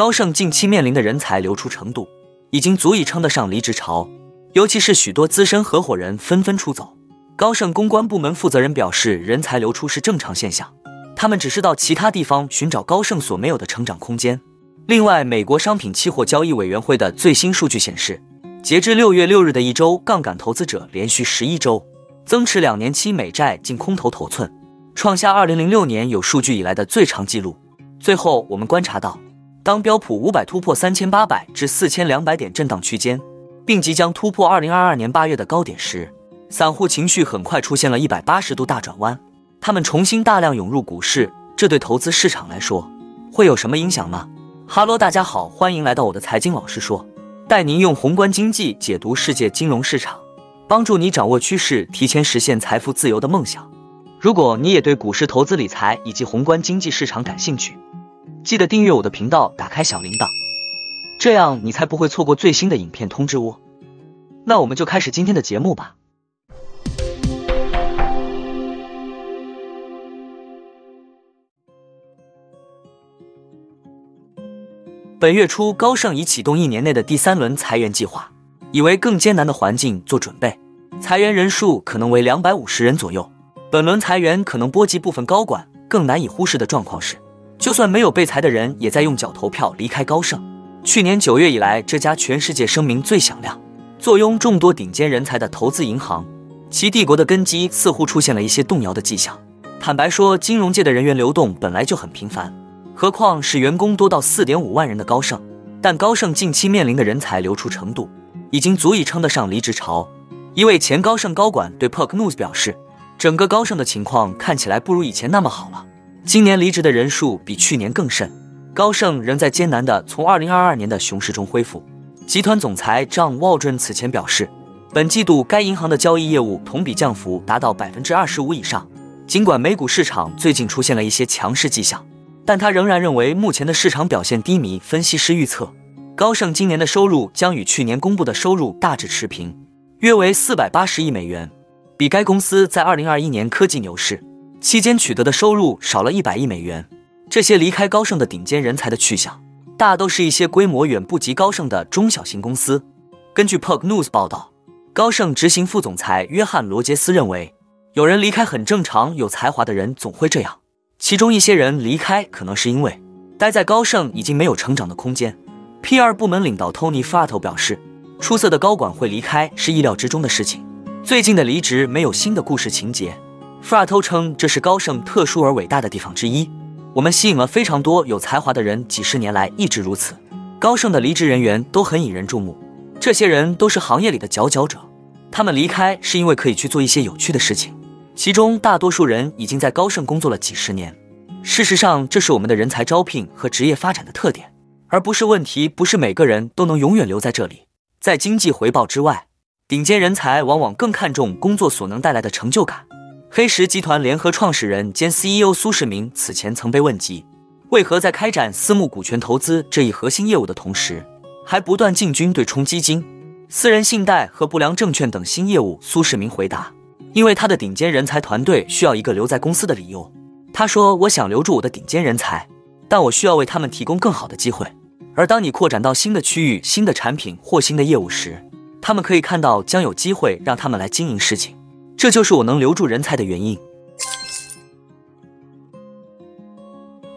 高盛近期面临的人才流出程度，已经足以称得上离职潮，尤其是许多资深合伙人纷纷出走。高盛公关部门负责人表示，人才流出是正常现象，他们只是到其他地方寻找高盛所没有的成长空间。另外，美国商品期货交易委员会的最新数据显示，截至六月六日的一周，杠杆投资者连续十一周增持两年期美债净空头头寸，创下二零零六年有数据以来的最长纪录。最后，我们观察到。当标普五百突破三千八百至四千两百点震荡区间，并即将突破二零二二年八月的高点时，散户情绪很快出现了一百八十度大转弯，他们重新大量涌入股市，这对投资市场来说会有什么影响吗？哈喽，大家好，欢迎来到我的财经老师说，带您用宏观经济解读世界金融市场，帮助你掌握趋势，提前实现财富自由的梦想。如果你也对股市投资理财以及宏观经济市场感兴趣，记得订阅我的频道，打开小铃铛，这样你才不会错过最新的影片通知哦。那我们就开始今天的节目吧。本月初，高盛已启动一年内的第三轮裁员计划，以为更艰难的环境做准备。裁员人数可能为两百五十人左右。本轮裁员可能波及部分高管。更难以忽视的状况是。就算没有被裁的人，也在用脚投票离开高盛。去年九月以来，这家全世界声名最响亮、坐拥众多顶尖人才的投资银行，其帝国的根基似乎出现了一些动摇的迹象。坦白说，金融界的人员流动本来就很频繁，何况是员工多到四点五万人的高盛。但高盛近期面临的人才流出程度，已经足以称得上离职潮。一位前高盛高管对 p o k News 表示，整个高盛的情况看起来不如以前那么好了。今年离职的人数比去年更甚，高盛仍在艰难地从2022年的熊市中恢复。集团总裁 John Waldron 此前表示，本季度该银行的交易业务同比降幅达到百分之二十五以上。尽管美股市场最近出现了一些强势迹象，但他仍然认为目前的市场表现低迷。分析师预测，高盛今年的收入将与去年公布的收入大致持平，约为四百八十亿美元，比该公司在2021年科技牛市。期间取得的收入少了一百亿美元。这些离开高盛的顶尖人才的去向，大都是一些规模远不及高盛的中小型公司。根据 p o k News 报道，高盛执行副总裁约翰罗杰斯认为，有人离开很正常，有才华的人总会这样。其中一些人离开可能是因为待在高盛已经没有成长的空间。PR 部门领导 Tony Frato 表示，出色的高管会离开是意料之中的事情。最近的离职没有新的故事情节。富尔托称，这是高盛特殊而伟大的地方之一。我们吸引了非常多有才华的人，几十年来一直如此。高盛的离职人员都很引人注目，这些人都是行业里的佼佼者。他们离开是因为可以去做一些有趣的事情，其中大多数人已经在高盛工作了几十年。事实上，这是我们的人才招聘和职业发展的特点，而不是问题。不是每个人都能永远留在这里。在经济回报之外，顶尖人才往往更看重工作所能带来的成就感。黑石集团联合创始人兼 CEO 苏世民此前曾被问及，为何在开展私募股权投资这一核心业务的同时，还不断进军对冲基金、私人信贷和不良证券等新业务？苏世民回答：“因为他的顶尖人才团队需要一个留在公司的理由。”他说：“我想留住我的顶尖人才，但我需要为他们提供更好的机会。而当你扩展到新的区域、新的产品或新的业务时，他们可以看到将有机会让他们来经营事情。”这就是我能留住人才的原因。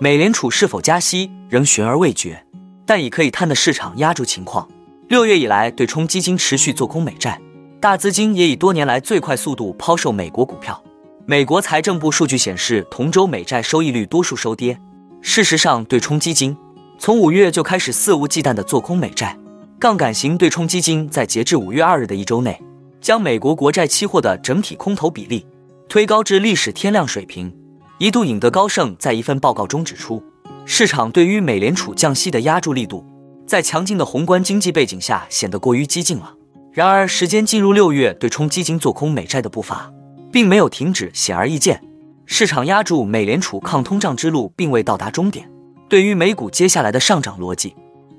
美联储是否加息仍悬而未决，但已可以探的市场压住情况。六月以来，对冲基金持续做空美债，大资金也以多年来最快速度抛售美国股票。美国财政部数据显示，同周美债收益率多数收跌。事实上，对冲基金从五月就开始肆无忌惮的做空美债，杠杆型对冲基金在截至五月二日的一周内。将美国国债期货的整体空头比例推高至历史天量水平，一度引得高盛在一份报告中指出，市场对于美联储降息的压住力度，在强劲的宏观经济背景下显得过于激进了。然而，时间进入六月，对冲基金做空美债的步伐并没有停止，显而易见，市场压住美联储抗通胀之路并未到达终点。对于美股接下来的上涨逻辑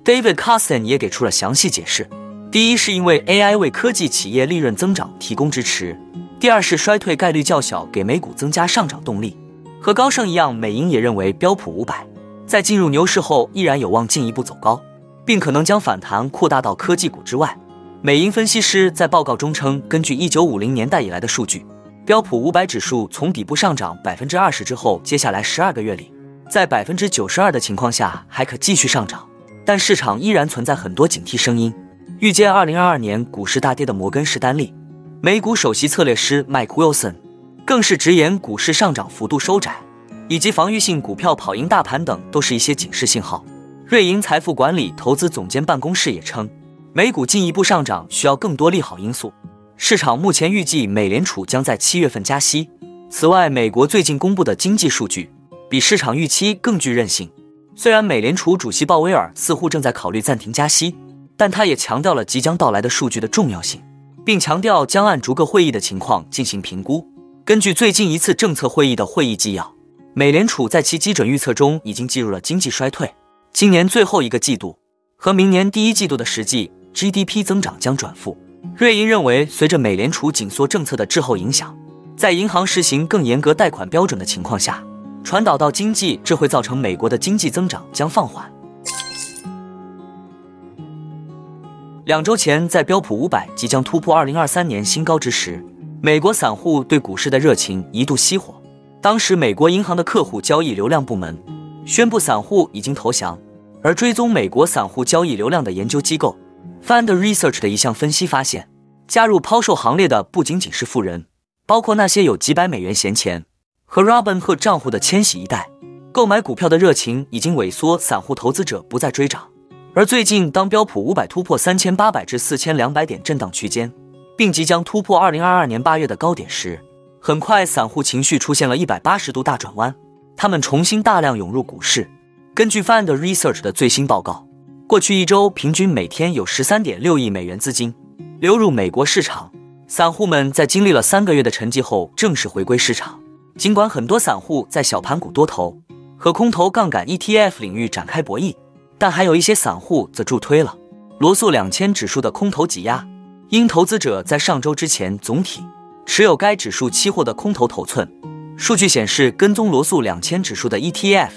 ，David Carson 也给出了详细解释。第一是因为 AI 为科技企业利润增长提供支持，第二是衰退概率较小，给美股增加上涨动力。和高盛一样，美银也认为标普五百在进入牛市后依然有望进一步走高，并可能将反弹扩大到科技股之外。美银分析师在报告中称，根据1950年代以来的数据，标普五百指数从底部上涨百分之二十之后，接下来十二个月里，在百分之九十二的情况下还可继续上涨，但市场依然存在很多警惕声音。预见2022年股市大跌的摩根士丹利美股首席策略师麦克 s o n 更是直言，股市上涨幅度收窄，以及防御性股票跑赢大盘等，都是一些警示信号。瑞银财富管理投资总监办公室也称，美股进一步上涨需要更多利好因素。市场目前预计美联储将在七月份加息。此外，美国最近公布的经济数据比市场预期更具韧性。虽然美联储主席鲍威尔似乎正在考虑暂停加息，但他也强调了即将到来的数据的重要性，并强调将按逐个会议的情况进行评估。根据最近一次政策会议的会议纪要，美联储在其基准预测中已经计入了经济衰退。今年最后一个季度和明年第一季度的实际 GDP 增长将转负。瑞银认为，随着美联储紧缩政策的滞后影响，在银行实行更严格贷款标准的情况下，传导到经济，这会造成美国的经济增长将放缓。两周前，在标普五百即将突破二零二三年新高之时。美国散户对股市的热情一度熄火，当时美国银行的客户交易流量部门宣布散户已经投降，而追踪美国散户交易流量的研究机构 Fund Research 的一项分析发现，加入抛售行列的不仅仅是富人，包括那些有几百美元闲钱和 Robinhood 账户的千禧一代，购买股票的热情已经萎缩，散户投资者不再追涨。而最近，当标普五百突破三千八百至四千两百点震荡区间。并即将突破二零二二年八月的高点时，很快散户情绪出现了一百八十度大转弯，他们重新大量涌入股市。根据 Fund Research 的最新报告，过去一周平均每天有十三点六亿美元资金流入美国市场。散户们在经历了三个月的沉寂后正式回归市场。尽管很多散户在小盘股多头和空头杠杆 ETF 领域展开博弈，但还有一些散户则助推了罗素两千指数的空头挤压。因投资者在上周之前总体持有该指数期货的空头头寸，数据显示，跟踪罗素两千指数的 ETF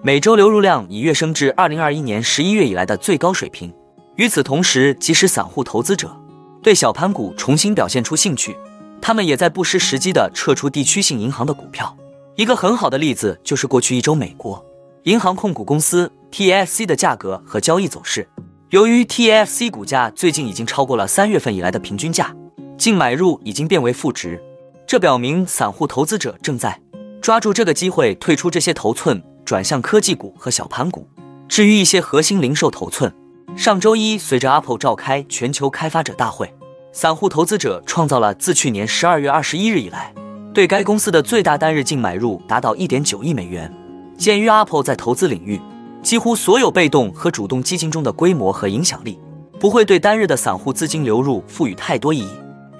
每周流入量已跃升至二零二一年十一月以来的最高水平。与此同时，即使散户投资者对小盘股重新表现出兴趣，他们也在不失时机地撤出地区性银行的股票。一个很好的例子就是过去一周美国银行控股公司 TFC 的价格和交易走势。由于 TFC 股价最近已经超过了三月份以来的平均价，净买入已经变为负值，这表明散户投资者正在抓住这个机会退出这些头寸，转向科技股和小盘股。至于一些核心零售头寸，上周一随着 Apple 召开全球开发者大会，散户投资者创造了自去年十二月二十一日以来对该公司的最大单日净买入，达到一点九亿美元。鉴于 Apple 在投资领域，几乎所有被动和主动基金中的规模和影响力，不会对单日的散户资金流入赋予太多意义。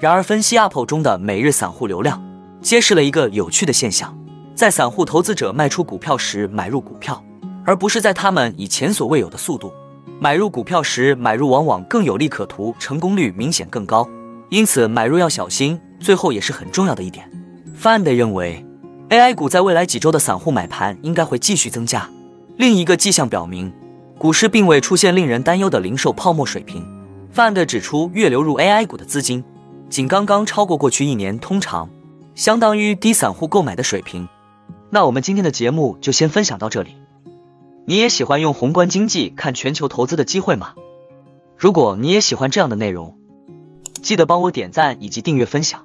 然而，分析 Apple 中的每日散户流量，揭示了一个有趣的现象：在散户投资者卖出股票时买入股票，而不是在他们以前所未有的速度买入股票时买入，往往更有利可图，成功率明显更高。因此，买入要小心。最后也是很重要的一点，Fund 认为，AI 股在未来几周的散户买盘应该会继续增加。另一个迹象表明，股市并未出现令人担忧的零售泡沫水平。Fund 指出，月流入 AI 股的资金仅刚刚超过过去一年通常相当于低散户购买的水平。那我们今天的节目就先分享到这里。你也喜欢用宏观经济看全球投资的机会吗？如果你也喜欢这样的内容，记得帮我点赞以及订阅分享